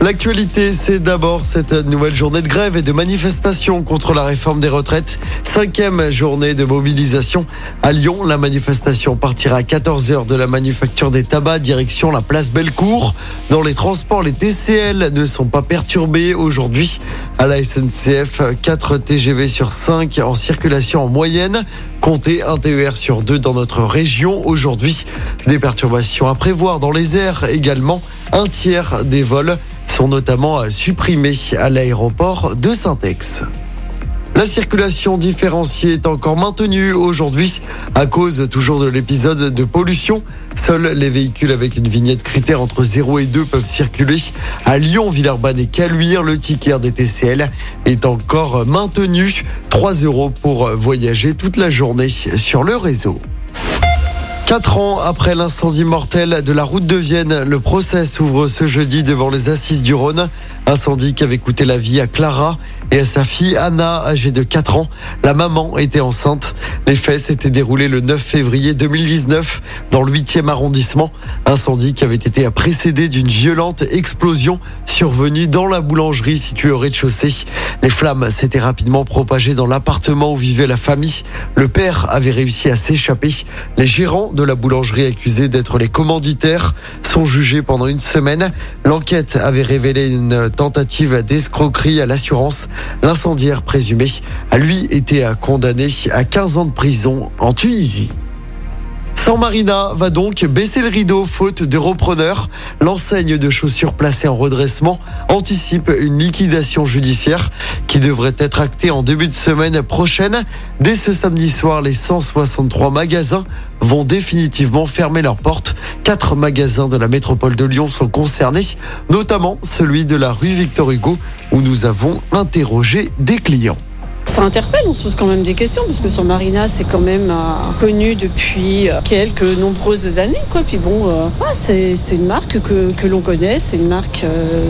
L'actualité, c'est d'abord cette nouvelle journée de grève et de manifestation contre la réforme des retraites. Cinquième journée de mobilisation à Lyon. La manifestation partira à 14h de la manufacture des tabacs, direction la place Bellecour. Dans les transports, les TCL ne sont pas perturbés aujourd'hui. À la SNCF, 4 TGV sur 5 en circulation en moyenne. Comptez un TER sur deux dans notre région aujourd'hui. Des perturbations à prévoir dans les airs également. Un tiers des vols sont notamment supprimés à l'aéroport de Saint-Ex. La circulation différenciée est encore maintenue aujourd'hui à cause toujours de l'épisode de pollution. Seuls les véhicules avec une vignette critère entre 0 et 2 peuvent circuler. À Lyon, Villeurbanne et Caluire, le ticket des est encore maintenu. 3 euros pour voyager toute la journée sur le réseau. Quatre ans après l'incendie mortel de la route de Vienne, le procès s'ouvre ce jeudi devant les assises du Rhône. Incendie qui avait coûté la vie à Clara et à sa fille Anna, âgée de 4 ans. La maman était enceinte. Les faits s'étaient déroulés le 9 février 2019 dans le 8e arrondissement. Incendie qui avait été précédé d'une violente explosion survenue dans la boulangerie située au rez-de-chaussée. Les flammes s'étaient rapidement propagées dans l'appartement où vivait la famille. Le père avait réussi à s'échapper. Les gérants de la boulangerie accusés d'être les commanditaires sont jugés pendant une semaine. L'enquête avait révélé une tentative d'escroquerie à l'assurance. L'incendiaire présumé a lui été condamné à 15 ans de prison en Tunisie. San Marina va donc baisser le rideau faute de repreneur. L'enseigne de chaussures placée en redressement anticipe une liquidation judiciaire qui devrait être actée en début de semaine prochaine. Dès ce samedi soir, les 163 magasins vont définitivement fermer leurs portes. Quatre magasins de la métropole de Lyon sont concernés, notamment celui de la rue Victor Hugo où nous avons interrogé des clients ça interpelle, on se pose quand même des questions, parce que son Marina, c'est quand même euh, connu depuis euh, quelques nombreuses années. Quoi. Puis bon, euh, c'est, une marque que, que l'on connaît, c'est une marque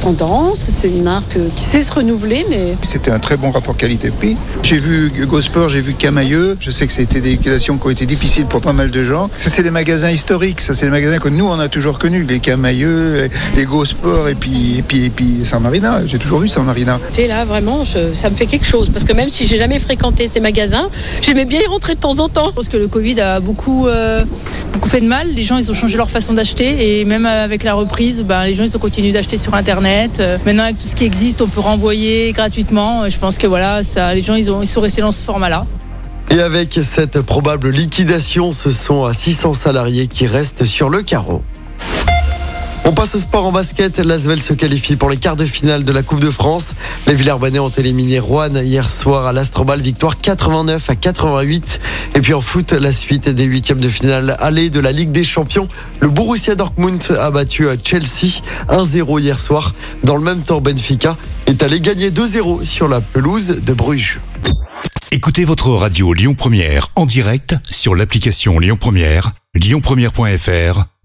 tendance, c'est une marque qui sait se renouveler. Mais... C'était un très bon rapport qualité-prix. J'ai vu Gosport, j'ai vu Camailleux. Je sais que c'était des liquidations qui ont été difficiles pour pas mal de gens. Ça, c'est des magasins historiques. Ça, c'est des magasins que nous, on a toujours connus. Les Camailleux, les Gosport et puis, et puis, et puis San Marina. J'ai toujours vu San Marina. Tu là, vraiment, ça me fait quelque chose. Parce que même si j'ai jamais fréquenté ces magasins. J'aimais bien y rentrer de temps en temps. Je pense que le Covid a beaucoup, euh, beaucoup fait de mal. Les gens, ils ont changé leur façon d'acheter et même avec la reprise, ben, les gens, ils ont continué d'acheter sur Internet. Euh, maintenant, avec tout ce qui existe, on peut renvoyer gratuitement. Je pense que voilà, ça, les gens, ils, ont, ils sont restés dans ce format-là. Et avec cette probable liquidation, ce sont 600 salariés qui restent sur le carreau. On passe au sport en basket. L'Asvel se qualifie pour les quarts de finale de la Coupe de France. Les Villers-Banais ont éliminé Rouen hier soir à l'Astrobal. Victoire 89 à 88. Et puis en foot, la suite des huitièmes de finale aller de la Ligue des Champions. Le Borussia Dortmund a battu Chelsea 1-0 hier soir. Dans le même temps, Benfica est allé gagner 2-0 sur la pelouse de Bruges. Écoutez votre radio Lyon Première en direct sur l'application Lyon Première, lyonpremière.fr